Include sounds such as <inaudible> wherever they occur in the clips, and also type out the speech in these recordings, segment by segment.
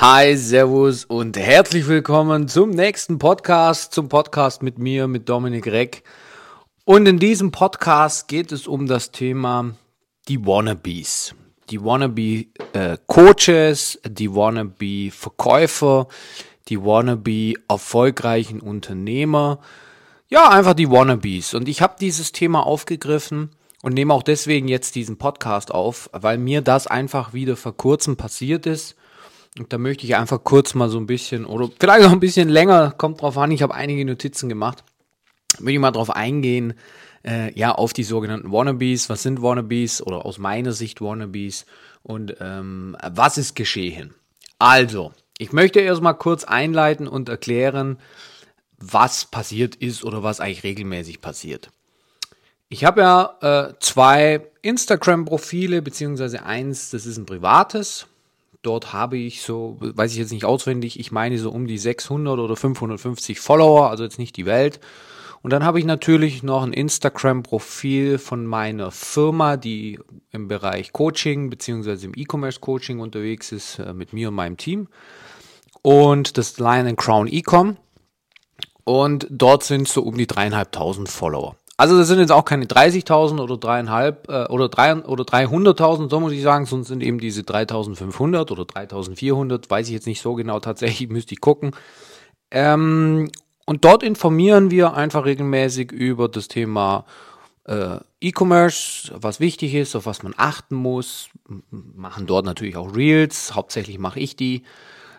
Hi, Servus und herzlich willkommen zum nächsten Podcast, zum Podcast mit mir, mit Dominik Reck. Und in diesem Podcast geht es um das Thema die Wannabes. Die Wannabe äh, Coaches, die Wannabe Verkäufer, die Wannabe erfolgreichen Unternehmer. Ja, einfach die Wannabes. Und ich habe dieses Thema aufgegriffen und nehme auch deswegen jetzt diesen Podcast auf, weil mir das einfach wieder vor kurzem passiert ist und da möchte ich einfach kurz mal so ein bisschen, oder vielleicht noch ein bisschen länger, kommt drauf an, ich habe einige Notizen gemacht, möchte ich mal drauf eingehen, äh, ja, auf die sogenannten Wannabes. Was sind Wannabes oder aus meiner Sicht Wannabes und ähm, was ist geschehen? Also, ich möchte erstmal kurz einleiten und erklären, was passiert ist oder was eigentlich regelmäßig passiert. Ich habe ja äh, zwei Instagram-Profile, beziehungsweise eins, das ist ein privates Dort habe ich so, weiß ich jetzt nicht auswendig, ich meine so um die 600 oder 550 Follower, also jetzt nicht die Welt. Und dann habe ich natürlich noch ein Instagram-Profil von meiner Firma, die im Bereich Coaching beziehungsweise im E-Commerce-Coaching unterwegs ist, äh, mit mir und meinem Team. Und das Lion Crown Ecom. Und dort sind so um die dreieinhalbtausend Follower. Also das sind jetzt auch keine 30.000 oder dreieinhalb äh, oder drei oder 300.000, so muss ich sagen, sondern sind eben diese 3.500 oder 3.400, weiß ich jetzt nicht so genau. Tatsächlich <laughs> müsste ich gucken. Ähm, und dort informieren wir einfach regelmäßig über das Thema äh, E-Commerce, was wichtig ist, auf was man achten muss. Machen dort natürlich auch Reels. Hauptsächlich mache ich die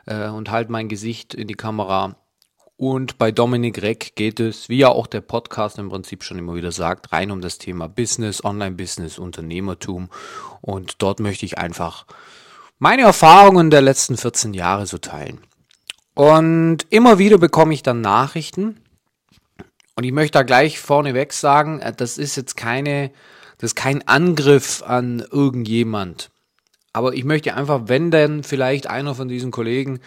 äh, und halte mein Gesicht in die Kamera und bei Dominik Reck geht es, wie ja auch der Podcast im Prinzip schon immer wieder sagt, rein um das Thema Business, Online-Business, Unternehmertum. Und dort möchte ich einfach meine Erfahrungen der letzten 14 Jahre so teilen. Und immer wieder bekomme ich dann Nachrichten. Und ich möchte da gleich vorneweg sagen, äh, das ist jetzt keine, das ist kein Angriff an irgendjemand. Aber ich möchte einfach, wenn denn vielleicht einer von diesen Kollegen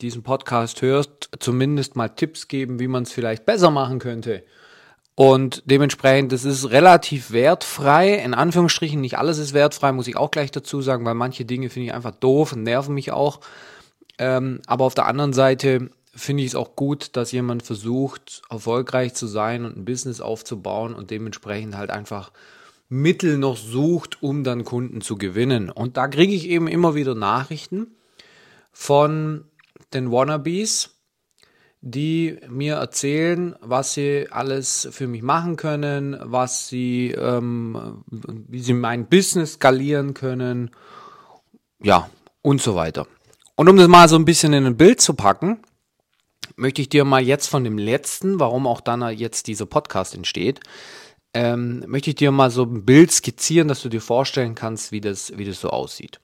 diesen Podcast hörst, zumindest mal Tipps geben, wie man es vielleicht besser machen könnte. Und dementsprechend, das ist relativ wertfrei. In Anführungsstrichen, nicht alles ist wertfrei, muss ich auch gleich dazu sagen, weil manche Dinge finde ich einfach doof und nerven mich auch. Ähm, aber auf der anderen Seite finde ich es auch gut, dass jemand versucht, erfolgreich zu sein und ein Business aufzubauen und dementsprechend halt einfach Mittel noch sucht, um dann Kunden zu gewinnen. Und da kriege ich eben immer wieder Nachrichten von den Wannabes, die mir erzählen, was sie alles für mich machen können, was sie, ähm, wie sie mein Business skalieren können, ja, und so weiter. Und um das mal so ein bisschen in ein Bild zu packen, möchte ich dir mal jetzt von dem letzten, warum auch dann jetzt dieser Podcast entsteht, ähm, möchte ich dir mal so ein Bild skizzieren, dass du dir vorstellen kannst, wie das, wie das so aussieht.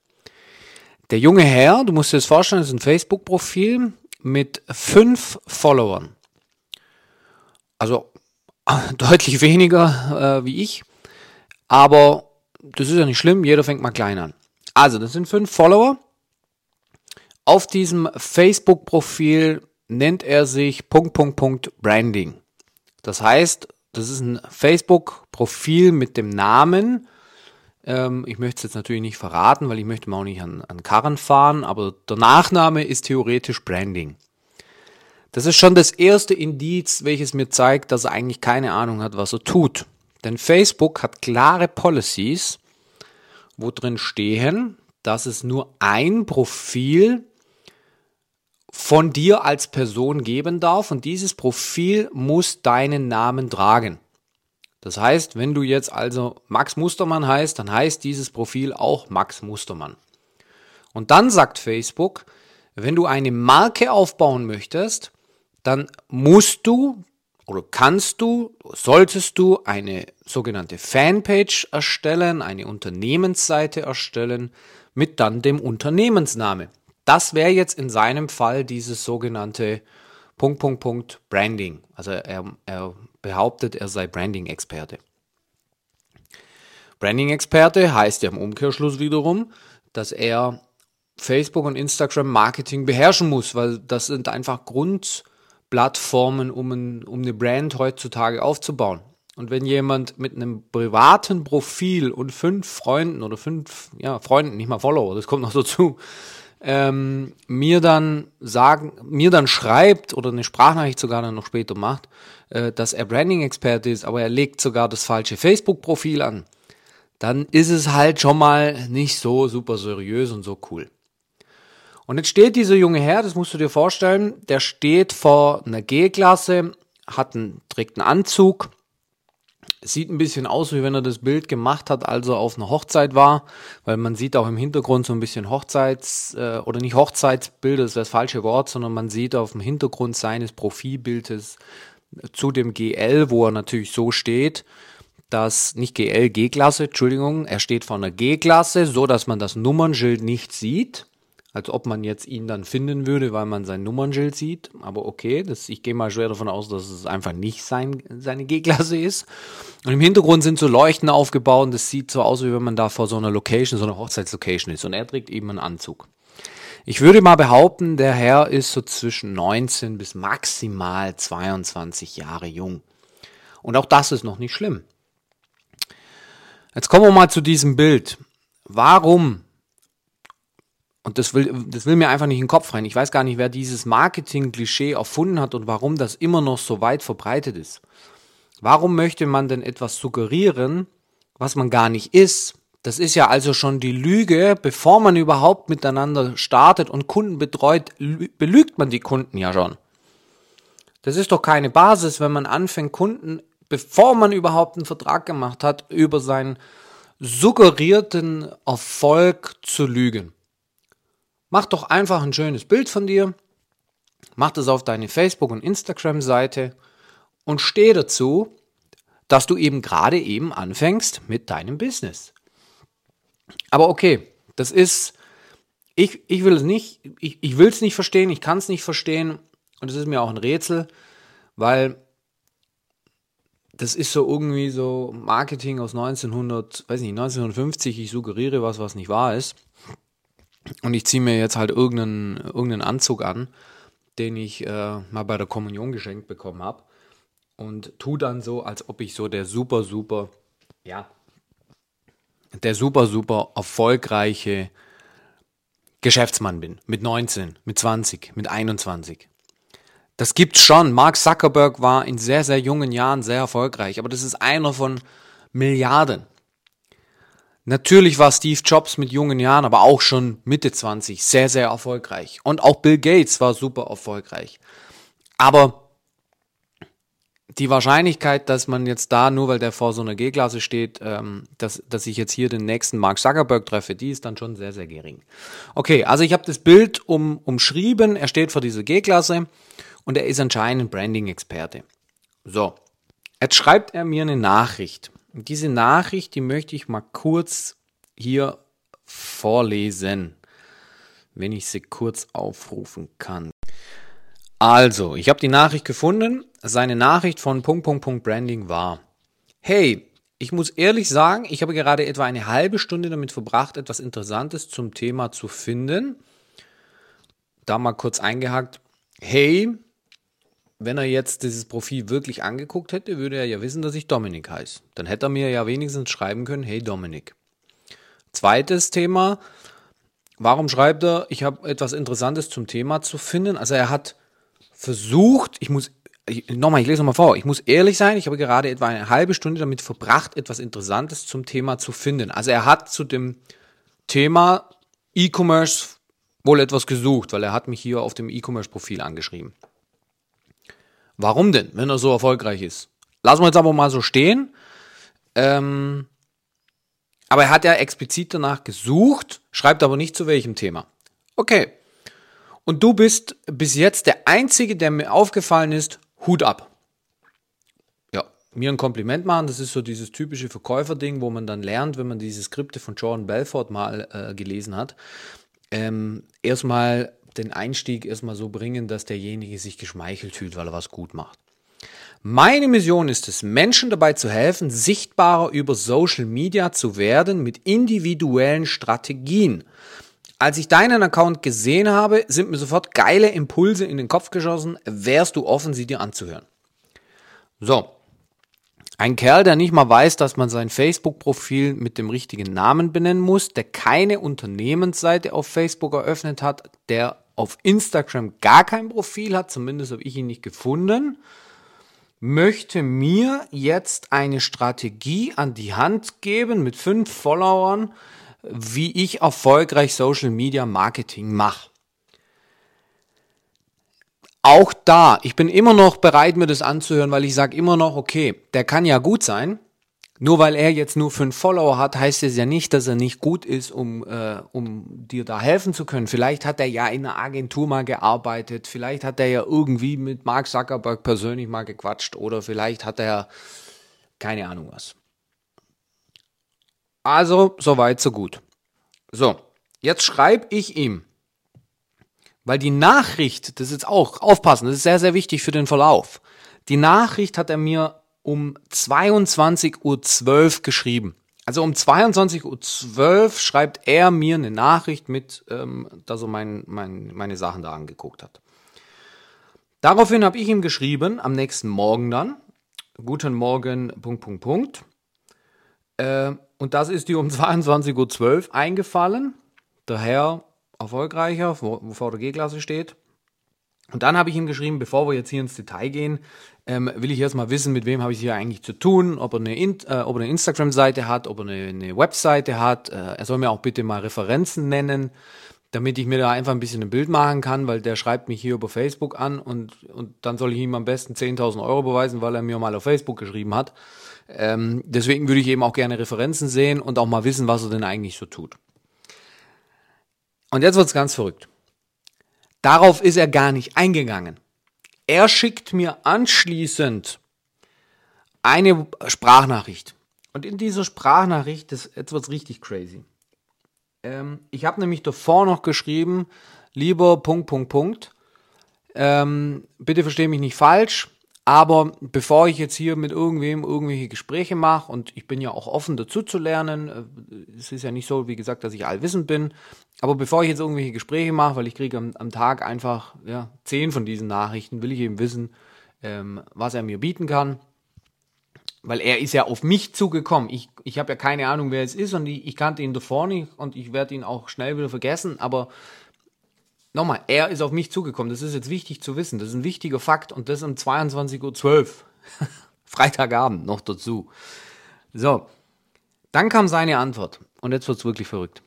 Der junge Herr, du musst dir das vorstellen, ist ein Facebook-Profil mit fünf Followern. Also <laughs> deutlich weniger äh, wie ich. Aber das ist ja nicht schlimm, jeder fängt mal klein an. Also, das sind fünf Follower. Auf diesem Facebook-Profil nennt er sich Punkt, Punkt, Punkt Branding. Das heißt, das ist ein Facebook-Profil mit dem Namen ähm, ich möchte es jetzt natürlich nicht verraten, weil ich möchte mal auch nicht an, an Karren fahren, aber der Nachname ist theoretisch Branding. Das ist schon das erste Indiz, welches mir zeigt, dass er eigentlich keine Ahnung hat, was er tut. Denn Facebook hat klare Policies, wo drin stehen, dass es nur ein Profil von dir als Person geben darf und dieses Profil muss deinen Namen tragen. Das heißt, wenn du jetzt also Max Mustermann heißt, dann heißt dieses Profil auch Max Mustermann. Und dann sagt Facebook, wenn du eine Marke aufbauen möchtest, dann musst du oder kannst du, solltest du eine sogenannte Fanpage erstellen, eine Unternehmensseite erstellen mit dann dem Unternehmensname. Das wäre jetzt in seinem Fall dieses sogenannte Punkt, Punkt, Punkt Branding. Also er, er behauptet, er sei Branding-Experte. Branding-Experte heißt ja im Umkehrschluss wiederum, dass er Facebook und Instagram Marketing beherrschen muss, weil das sind einfach Grundplattformen, um, ein, um eine Brand heutzutage aufzubauen. Und wenn jemand mit einem privaten Profil und fünf Freunden oder fünf ja, Freunden, nicht mal Follower, das kommt noch dazu, ähm, mir dann sagen, mir dann schreibt oder eine Sprachnachricht sogar dann noch später macht, äh, dass er Branding-Experte ist, aber er legt sogar das falsche Facebook-Profil an, dann ist es halt schon mal nicht so super seriös und so cool. Und jetzt steht dieser junge Herr, das musst du dir vorstellen, der steht vor einer G-Klasse, hat einen, trägt einen Anzug, sieht ein bisschen aus, wie wenn er das Bild gemacht hat, als er auf einer Hochzeit war, weil man sieht auch im Hintergrund so ein bisschen Hochzeits- äh, oder nicht Hochzeitsbilder, das wäre das falsche Wort, sondern man sieht auf dem Hintergrund seines Profilbildes zu dem GL, wo er natürlich so steht, dass nicht GL, G-Klasse, Entschuldigung, er steht vor einer G-Klasse, so dass man das Nummernschild nicht sieht als ob man jetzt ihn dann finden würde, weil man sein Nummernschild sieht. Aber okay, das, ich gehe mal schwer davon aus, dass es einfach nicht sein, seine G-Klasse ist. Und im Hintergrund sind so Leuchten aufgebaut und das sieht so aus, wie wenn man da vor so einer Location, so einer Hochzeitslocation ist. Und er trägt eben einen Anzug. Ich würde mal behaupten, der Herr ist so zwischen 19 bis maximal 22 Jahre jung. Und auch das ist noch nicht schlimm. Jetzt kommen wir mal zu diesem Bild. Warum und das will, das will mir einfach nicht in den Kopf rein. Ich weiß gar nicht, wer dieses Marketing-Klischee erfunden hat und warum das immer noch so weit verbreitet ist. Warum möchte man denn etwas suggerieren, was man gar nicht ist? Das ist ja also schon die Lüge, bevor man überhaupt miteinander startet und Kunden betreut, belügt man die Kunden ja schon. Das ist doch keine Basis, wenn man anfängt, Kunden, bevor man überhaupt einen Vertrag gemacht hat, über seinen suggerierten Erfolg zu lügen. Mach doch einfach ein schönes Bild von dir, mach das auf deine Facebook- und Instagram-Seite und steh dazu, dass du eben gerade eben anfängst mit deinem Business. Aber okay, das ist, ich, ich will es nicht, ich, ich will es nicht verstehen, ich kann es nicht verstehen und es ist mir auch ein Rätsel, weil das ist so irgendwie so Marketing aus 1900, weiß nicht, 1950, ich suggeriere was, was nicht wahr ist und ich ziehe mir jetzt halt irgendeinen, irgendeinen Anzug an, den ich äh, mal bei der Kommunion geschenkt bekommen habe und tu dann so, als ob ich so der super, super, ja, der super, super erfolgreiche Geschäftsmann bin. Mit 19, mit 20, mit 21. Das gibt's schon. Mark Zuckerberg war in sehr, sehr jungen Jahren sehr erfolgreich, aber das ist einer von Milliarden. Natürlich war Steve Jobs mit jungen Jahren, aber auch schon Mitte 20 sehr, sehr erfolgreich. Und auch Bill Gates war super erfolgreich. Aber die Wahrscheinlichkeit, dass man jetzt da, nur weil der vor so einer G-Klasse steht, ähm, dass, dass ich jetzt hier den nächsten Mark Zuckerberg treffe, die ist dann schon sehr, sehr gering. Okay, also ich habe das Bild um, umschrieben, er steht vor dieser G-Klasse und er ist anscheinend Branding-Experte. So, jetzt schreibt er mir eine Nachricht. Diese Nachricht, die möchte ich mal kurz hier vorlesen, wenn ich sie kurz aufrufen kann. Also, ich habe die Nachricht gefunden. Seine Nachricht von Punkt, Punkt, Punkt Branding war, hey, ich muss ehrlich sagen, ich habe gerade etwa eine halbe Stunde damit verbracht, etwas Interessantes zum Thema zu finden. Da mal kurz eingehakt, hey, wenn er jetzt dieses Profil wirklich angeguckt hätte, würde er ja wissen, dass ich Dominik heiße. Dann hätte er mir ja wenigstens schreiben können, hey Dominik. Zweites Thema, warum schreibt er, ich habe etwas Interessantes zum Thema zu finden? Also er hat versucht, ich muss, nochmal, ich lese nochmal vor, ich muss ehrlich sein, ich habe gerade etwa eine halbe Stunde damit verbracht, etwas Interessantes zum Thema zu finden. Also er hat zu dem Thema E-Commerce wohl etwas gesucht, weil er hat mich hier auf dem E-Commerce-Profil angeschrieben. Warum denn, wenn er so erfolgreich ist? Lassen wir jetzt aber mal so stehen. Ähm, aber er hat ja explizit danach gesucht, schreibt aber nicht zu welchem Thema. Okay. Und du bist bis jetzt der Einzige, der mir aufgefallen ist, Hut ab. Ja, mir ein Kompliment machen, das ist so dieses typische Verkäuferding, wo man dann lernt, wenn man diese Skripte von Jordan Belfort mal äh, gelesen hat. Ähm, erstmal den Einstieg erstmal so bringen, dass derjenige sich geschmeichelt fühlt, weil er was gut macht. Meine Mission ist es, Menschen dabei zu helfen, sichtbarer über Social Media zu werden mit individuellen Strategien. Als ich deinen Account gesehen habe, sind mir sofort geile Impulse in den Kopf geschossen. Wärst du offen, sie dir anzuhören? So. Ein Kerl, der nicht mal weiß, dass man sein Facebook-Profil mit dem richtigen Namen benennen muss, der keine Unternehmensseite auf Facebook eröffnet hat, der auf Instagram gar kein Profil hat, zumindest habe ich ihn nicht gefunden, möchte mir jetzt eine Strategie an die Hand geben mit fünf Followern, wie ich erfolgreich Social Media Marketing mache. Auch da, ich bin immer noch bereit, mir das anzuhören, weil ich sage immer noch, okay, der kann ja gut sein. Nur weil er jetzt nur fünf Follower hat, heißt es ja nicht, dass er nicht gut ist, um, äh, um dir da helfen zu können. Vielleicht hat er ja in einer Agentur mal gearbeitet, vielleicht hat er ja irgendwie mit Mark Zuckerberg persönlich mal gequatscht oder vielleicht hat er keine Ahnung was. Also, soweit, so gut. So, jetzt schreibe ich ihm weil die Nachricht, das ist jetzt auch, aufpassen, das ist sehr, sehr wichtig für den Verlauf. Die Nachricht hat er mir um 22.12 Uhr geschrieben. Also um 22.12 Uhr schreibt er mir eine Nachricht mit, ähm, dass er mein, mein, meine Sachen da angeguckt hat. Daraufhin habe ich ihm geschrieben, am nächsten Morgen dann, guten Morgen, Punkt, Punkt, Punkt. Äh, und das ist dir um 22.12 Uhr eingefallen. Daher erfolgreicher, wo, VDG-Klasse steht. Und dann habe ich ihm geschrieben, bevor wir jetzt hier ins Detail gehen, ähm, will ich erstmal wissen, mit wem habe ich hier eigentlich zu tun, ob er eine, äh, eine Instagram-Seite hat, ob er eine, eine Webseite hat. Äh, er soll mir auch bitte mal Referenzen nennen, damit ich mir da einfach ein bisschen ein Bild machen kann, weil der schreibt mich hier über Facebook an und, und dann soll ich ihm am besten 10.000 Euro beweisen, weil er mir mal auf Facebook geschrieben hat. Ähm, deswegen würde ich eben auch gerne Referenzen sehen und auch mal wissen, was er denn eigentlich so tut. Und jetzt wird's ganz verrückt. Darauf ist er gar nicht eingegangen. Er schickt mir anschließend eine Sprachnachricht. Und in dieser Sprachnachricht, das, jetzt wird's richtig crazy. Ähm, ich habe nämlich davor noch geschrieben, lieber Punkt, Punkt, Punkt. Ähm, bitte verstehe mich nicht falsch. Aber bevor ich jetzt hier mit irgendwem irgendwelche Gespräche mache, und ich bin ja auch offen dazu zu lernen, äh, es ist ja nicht so, wie gesagt, dass ich allwissend bin, aber bevor ich jetzt irgendwelche Gespräche mache, weil ich kriege am, am Tag einfach ja, zehn von diesen Nachrichten, will ich eben wissen, ähm, was er mir bieten kann. Weil er ist ja auf mich zugekommen. Ich, ich habe ja keine Ahnung, wer es ist und ich, ich kannte ihn davor nicht und ich werde ihn auch schnell wieder vergessen, aber Nochmal, er ist auf mich zugekommen. Das ist jetzt wichtig zu wissen. Das ist ein wichtiger Fakt und das um 22.12 Uhr. <laughs> Freitagabend noch dazu. So, dann kam seine Antwort und jetzt wird's wirklich verrückt.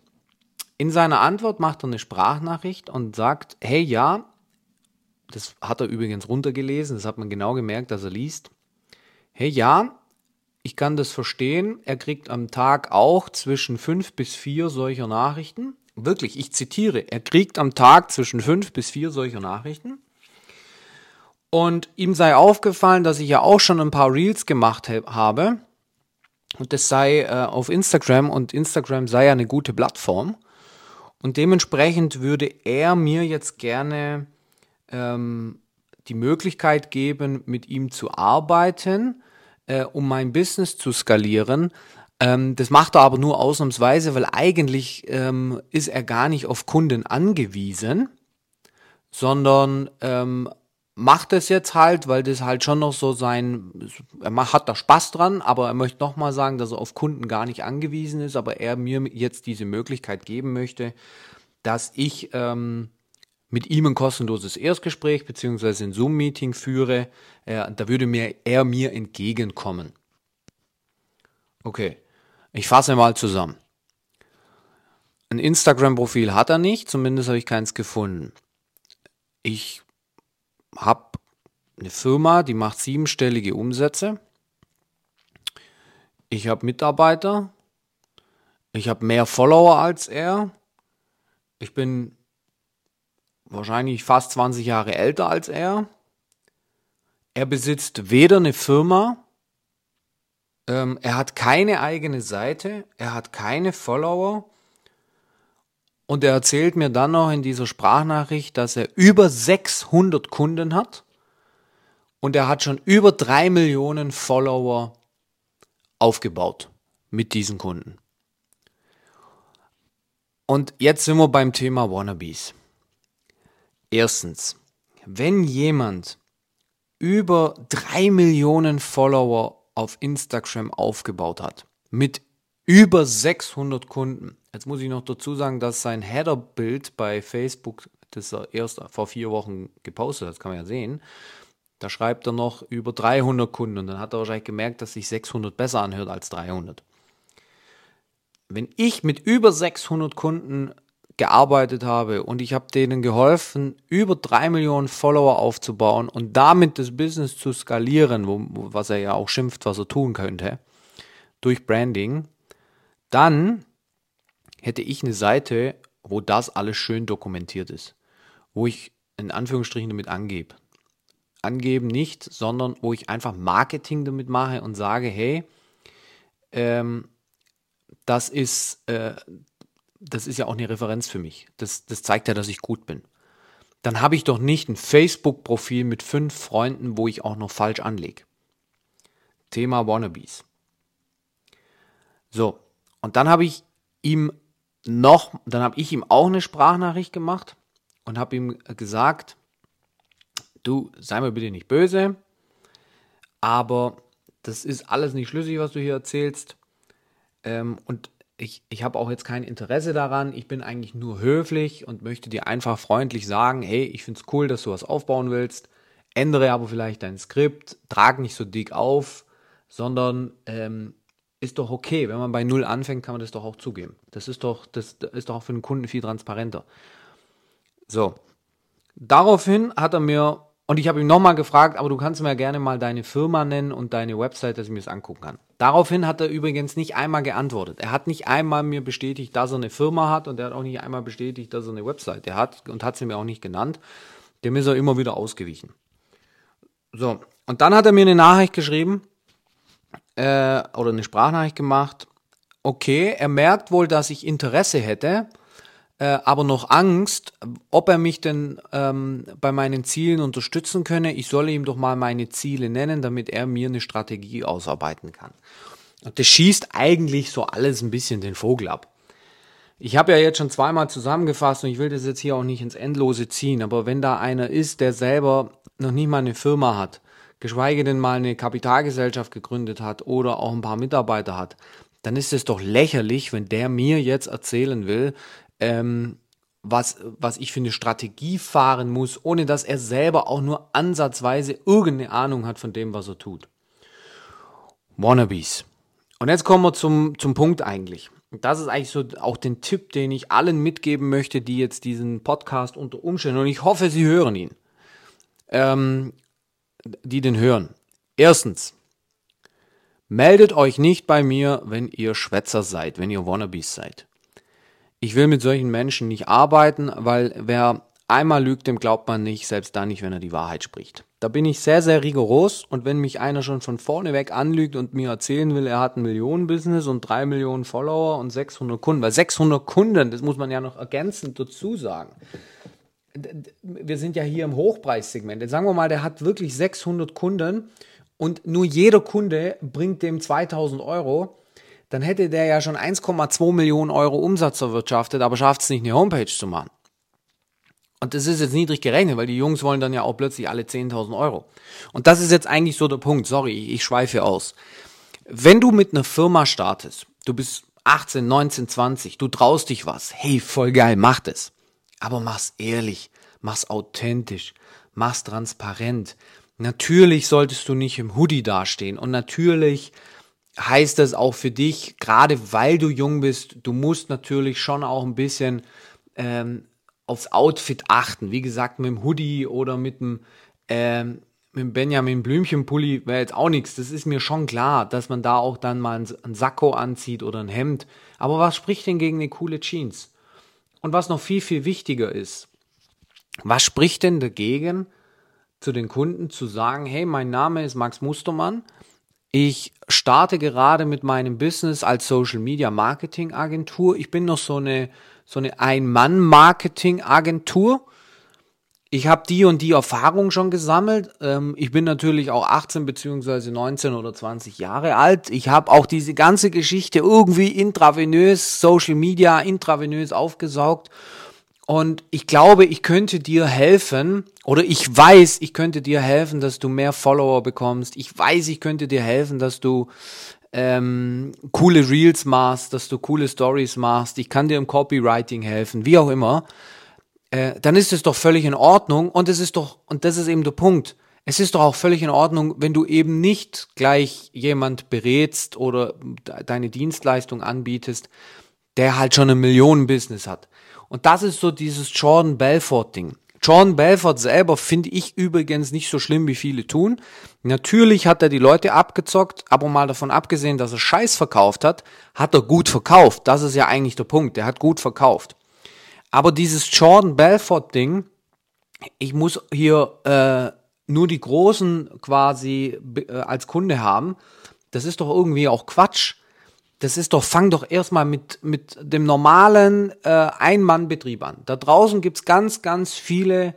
In seiner Antwort macht er eine Sprachnachricht und sagt, hey ja, das hat er übrigens runtergelesen, das hat man genau gemerkt, dass er liest. Hey ja, ich kann das verstehen, er kriegt am Tag auch zwischen fünf bis vier solcher Nachrichten wirklich, ich zitiere, er kriegt am Tag zwischen fünf bis vier solcher Nachrichten. Und ihm sei aufgefallen, dass ich ja auch schon ein paar Reels gemacht habe. Und das sei äh, auf Instagram und Instagram sei ja eine gute Plattform. Und dementsprechend würde er mir jetzt gerne ähm, die Möglichkeit geben, mit ihm zu arbeiten, äh, um mein Business zu skalieren. Ähm, das macht er aber nur ausnahmsweise, weil eigentlich ähm, ist er gar nicht auf Kunden angewiesen, sondern ähm, macht es jetzt halt, weil das halt schon noch so sein, er hat da Spaß dran, aber er möchte nochmal sagen, dass er auf Kunden gar nicht angewiesen ist, aber er mir jetzt diese Möglichkeit geben möchte, dass ich ähm, mit ihm ein kostenloses Erstgespräch beziehungsweise ein Zoom-Meeting führe. Äh, da würde mir er mir entgegenkommen. Okay. Ich fasse mal zusammen. Ein Instagram-Profil hat er nicht, zumindest habe ich keins gefunden. Ich habe eine Firma, die macht siebenstellige Umsätze. Ich habe Mitarbeiter. Ich habe mehr Follower als er. Ich bin wahrscheinlich fast 20 Jahre älter als er. Er besitzt weder eine Firma ähm, er hat keine eigene Seite, er hat keine Follower und er erzählt mir dann noch in dieser Sprachnachricht, dass er über 600 Kunden hat und er hat schon über drei Millionen Follower aufgebaut mit diesen Kunden. Und jetzt sind wir beim Thema Wannabes. Erstens, wenn jemand über drei Millionen Follower auf Instagram aufgebaut hat. Mit über 600 Kunden. Jetzt muss ich noch dazu sagen, dass sein Header-Bild bei Facebook, das er erst vor vier Wochen gepostet hat, das kann man ja sehen, da schreibt er noch über 300 Kunden und dann hat er wahrscheinlich gemerkt, dass sich 600 besser anhört als 300. Wenn ich mit über 600 Kunden gearbeitet habe und ich habe denen geholfen, über drei Millionen Follower aufzubauen und damit das Business zu skalieren, wo, was er ja auch schimpft, was er tun könnte, durch Branding, dann hätte ich eine Seite, wo das alles schön dokumentiert ist, wo ich in Anführungsstrichen damit angebe. Angeben nicht, sondern wo ich einfach Marketing damit mache und sage, hey, ähm, das ist, äh, das ist ja auch eine Referenz für mich. Das, das zeigt ja, dass ich gut bin. Dann habe ich doch nicht ein Facebook-Profil mit fünf Freunden, wo ich auch noch falsch anlege. Thema Wannabes. So, und dann habe ich ihm noch, dann habe ich ihm auch eine Sprachnachricht gemacht und habe ihm gesagt, du sei mir bitte nicht böse, aber das ist alles nicht schlüssig, was du hier erzählst. Ähm, und ich, ich habe auch jetzt kein Interesse daran. Ich bin eigentlich nur höflich und möchte dir einfach freundlich sagen, hey, ich finde es cool, dass du was aufbauen willst. Ändere aber vielleicht dein Skript, trag nicht so dick auf, sondern ähm, ist doch okay. Wenn man bei Null anfängt, kann man das doch auch zugeben. Das ist doch, das ist doch auch für den Kunden viel transparenter. So. Daraufhin hat er mir und ich habe ihn nochmal gefragt, aber du kannst mir ja gerne mal deine Firma nennen und deine Website, dass ich mir das angucken kann. Daraufhin hat er übrigens nicht einmal geantwortet. Er hat nicht einmal mir bestätigt, dass er eine Firma hat und er hat auch nicht einmal bestätigt, dass er eine Website hat und hat sie mir auch nicht genannt. Dem ist er immer wieder ausgewichen. So, und dann hat er mir eine Nachricht geschrieben äh, oder eine Sprachnachricht gemacht. Okay, er merkt wohl, dass ich Interesse hätte äh, aber noch Angst, ob er mich denn ähm, bei meinen Zielen unterstützen könne. Ich solle ihm doch mal meine Ziele nennen, damit er mir eine Strategie ausarbeiten kann. Und das schießt eigentlich so alles ein bisschen den Vogel ab. Ich habe ja jetzt schon zweimal zusammengefasst und ich will das jetzt hier auch nicht ins Endlose ziehen, aber wenn da einer ist, der selber noch nicht mal eine Firma hat, geschweige denn mal eine Kapitalgesellschaft gegründet hat oder auch ein paar Mitarbeiter hat, dann ist es doch lächerlich, wenn der mir jetzt erzählen will, ähm, was, was ich für eine Strategie fahren muss, ohne dass er selber auch nur ansatzweise irgendeine Ahnung hat von dem, was er tut. Wannabes. Und jetzt kommen wir zum, zum Punkt eigentlich. Das ist eigentlich so auch den Tipp, den ich allen mitgeben möchte, die jetzt diesen Podcast unter Umständen, und ich hoffe, sie hören ihn, ähm, die den hören. Erstens, meldet euch nicht bei mir, wenn ihr Schwätzer seid, wenn ihr Wannabes seid ich will mit solchen Menschen nicht arbeiten, weil wer einmal lügt, dem glaubt man nicht, selbst dann nicht, wenn er die Wahrheit spricht. Da bin ich sehr, sehr rigoros und wenn mich einer schon von vorne weg anlügt und mir erzählen will, er hat ein Millionenbusiness und drei Millionen Follower und 600 Kunden, weil 600 Kunden, das muss man ja noch ergänzend dazu sagen. Wir sind ja hier im Hochpreissegment. Jetzt sagen wir mal, der hat wirklich 600 Kunden und nur jeder Kunde bringt dem 2000 Euro dann hätte der ja schon 1,2 Millionen Euro Umsatz erwirtschaftet, aber schafft es nicht, eine Homepage zu machen. Und das ist jetzt niedrig gerechnet, weil die Jungs wollen dann ja auch plötzlich alle 10.000 Euro. Und das ist jetzt eigentlich so der Punkt. Sorry, ich schweife aus. Wenn du mit einer Firma startest, du bist 18, 19, 20, du traust dich was, hey, voll geil, mach das. Aber mach's ehrlich, mach's authentisch, mach's transparent. Natürlich solltest du nicht im Hoodie dastehen und natürlich heißt das auch für dich, gerade weil du jung bist, du musst natürlich schon auch ein bisschen ähm, aufs Outfit achten. Wie gesagt, mit dem Hoodie oder mit dem, ähm, mit dem Benjamin Blümchen-Pulli wäre jetzt auch nichts. Das ist mir schon klar, dass man da auch dann mal ein Sakko anzieht oder ein Hemd. Aber was spricht denn gegen eine coole Jeans? Und was noch viel, viel wichtiger ist, was spricht denn dagegen, zu den Kunden zu sagen, hey, mein Name ist Max Mustermann, ich starte gerade mit meinem Business als Social Media Marketing Agentur. Ich bin noch so eine, so eine Ein-Mann-Marketing Agentur. Ich habe die und die Erfahrung schon gesammelt. Ähm, ich bin natürlich auch 18 beziehungsweise 19 oder 20 Jahre alt. Ich habe auch diese ganze Geschichte irgendwie intravenös, Social Media intravenös aufgesaugt Und ich glaube, ich könnte dir helfen, oder ich weiß, ich könnte dir helfen, dass du mehr Follower bekommst. Ich weiß, ich könnte dir helfen, dass du ähm, coole Reels machst, dass du coole Stories machst. Ich kann dir im Copywriting helfen, wie auch immer. Äh, dann ist es doch völlig in Ordnung. Und es ist doch, und das ist eben der Punkt. Es ist doch auch völlig in Ordnung, wenn du eben nicht gleich jemand berätst oder deine Dienstleistung anbietest, der halt schon ein Millionen-Business hat. Und das ist so dieses Jordan Belfort-Ding. Jordan Belfort selber finde ich übrigens nicht so schlimm, wie viele tun. Natürlich hat er die Leute abgezockt, aber mal davon abgesehen, dass er Scheiß verkauft hat, hat er gut verkauft. Das ist ja eigentlich der Punkt. Er hat gut verkauft. Aber dieses Jordan Belfort-Ding, ich muss hier äh, nur die Großen quasi äh, als Kunde haben, das ist doch irgendwie auch Quatsch. Das ist doch, fang doch erstmal mit, mit dem normalen äh, Ein-Mann-Betrieb an. Da draußen gibt's ganz, ganz viele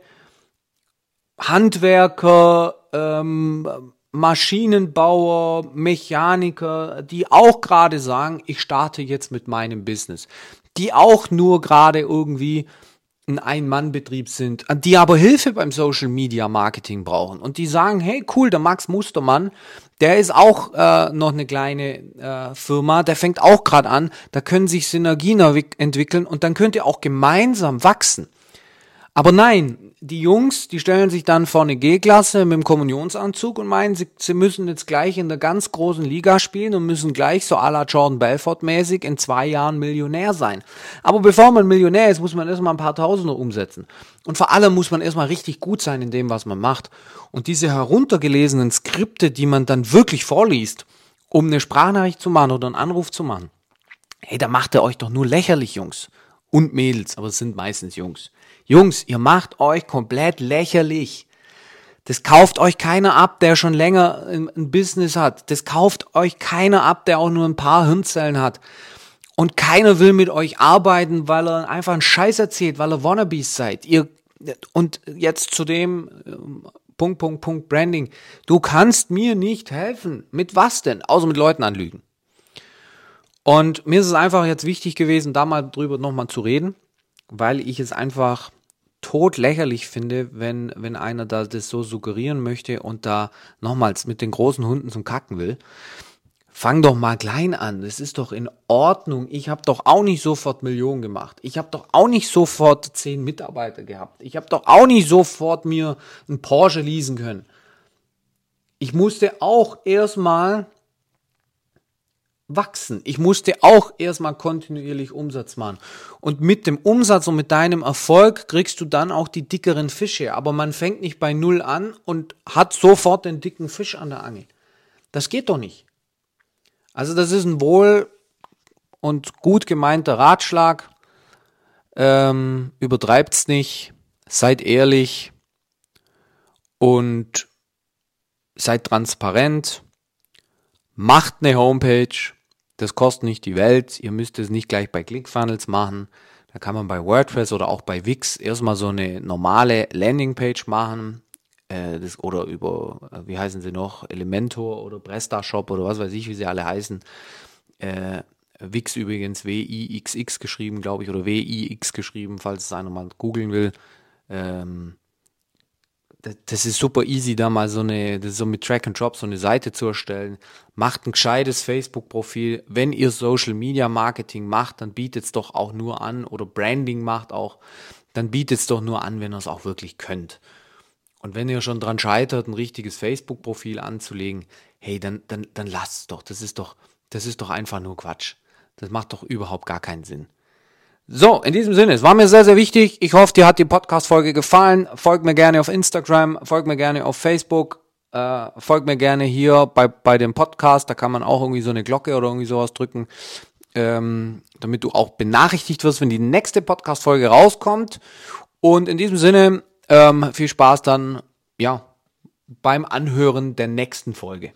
Handwerker, ähm, Maschinenbauer, Mechaniker, die auch gerade sagen, ich starte jetzt mit meinem Business. Die auch nur gerade irgendwie ein Ein-Mann-Betrieb sind, die aber Hilfe beim Social Media Marketing brauchen und die sagen, hey cool, der Max Mustermann, der ist auch äh, noch eine kleine äh, Firma, der fängt auch gerade an, da können sich Synergien entwickeln und dann könnt ihr auch gemeinsam wachsen. Aber nein, die Jungs, die stellen sich dann vor eine G-Klasse mit dem Kommunionsanzug und meinen, sie, sie müssen jetzt gleich in der ganz großen Liga spielen und müssen gleich so à la Jordan Belfort mäßig in zwei Jahren Millionär sein. Aber bevor man Millionär ist, muss man erstmal ein paar Tausende umsetzen. Und vor allem muss man erstmal richtig gut sein in dem, was man macht. Und diese heruntergelesenen Skripte, die man dann wirklich vorliest, um eine Sprachnachricht zu machen oder einen Anruf zu machen, hey, da macht ihr euch doch nur lächerlich, Jungs. Und Mädels, aber es sind meistens Jungs. Jungs, ihr macht euch komplett lächerlich. Das kauft euch keiner ab, der schon länger ein Business hat. Das kauft euch keiner ab, der auch nur ein paar Hirnzellen hat. Und keiner will mit euch arbeiten, weil er einfach einen Scheiß erzählt, weil ihr Wannabes seid. Ihr, und jetzt zu dem ähm, Punkt, Punkt, Punkt Branding. Du kannst mir nicht helfen. Mit was denn? Außer mit Leuten anlügen. Und mir ist es einfach jetzt wichtig gewesen, da mal drüber nochmal zu reden, weil ich es einfach tot lächerlich finde, wenn, wenn einer da das so suggerieren möchte und da nochmals mit den großen Hunden zum Kacken will. Fang doch mal klein an. Das ist doch in Ordnung. Ich habe doch auch nicht sofort Millionen gemacht. Ich habe doch auch nicht sofort zehn Mitarbeiter gehabt. Ich habe doch auch nicht sofort mir einen Porsche leasen können. Ich musste auch erstmal wachsen. Ich musste auch erstmal kontinuierlich Umsatz machen. Und mit dem Umsatz und mit deinem Erfolg kriegst du dann auch die dickeren Fische. Aber man fängt nicht bei Null an und hat sofort den dicken Fisch an der Angel. Das geht doch nicht. Also das ist ein wohl und gut gemeinter Ratschlag. Ähm, übertreibt's nicht. Seid ehrlich und seid transparent. Macht eine Homepage das kostet nicht die Welt. Ihr müsst es nicht gleich bei ClickFunnels machen. Da kann man bei WordPress oder auch bei Wix erstmal so eine normale Landingpage machen. Äh, das, oder über, äh, wie heißen sie noch, Elementor oder PrestaShop oder was weiß ich, wie sie alle heißen. Äh, Wix übrigens W-I-X-X geschrieben, glaube ich, oder W-I-X geschrieben, falls es einer mal googeln will. Ähm, das ist super easy, da mal so eine, so mit Track and Drop so eine Seite zu erstellen. Macht ein gescheites Facebook-Profil. Wenn ihr Social Media Marketing macht, dann bietet es doch auch nur an oder Branding macht auch, dann bietet es doch nur an, wenn ihr es auch wirklich könnt. Und wenn ihr schon dran scheitert, ein richtiges Facebook-Profil anzulegen, hey, dann, dann, dann lasst es doch. Das ist doch, das ist doch einfach nur Quatsch. Das macht doch überhaupt gar keinen Sinn. So, in diesem Sinne, es war mir sehr, sehr wichtig. Ich hoffe, dir hat die Podcast-Folge gefallen. Folgt mir gerne auf Instagram, folgt mir gerne auf Facebook, äh, folgt mir gerne hier bei, bei dem Podcast. Da kann man auch irgendwie so eine Glocke oder irgendwie sowas drücken, ähm, damit du auch benachrichtigt wirst, wenn die nächste Podcast-Folge rauskommt. Und in diesem Sinne, ähm, viel Spaß dann, ja, beim Anhören der nächsten Folge.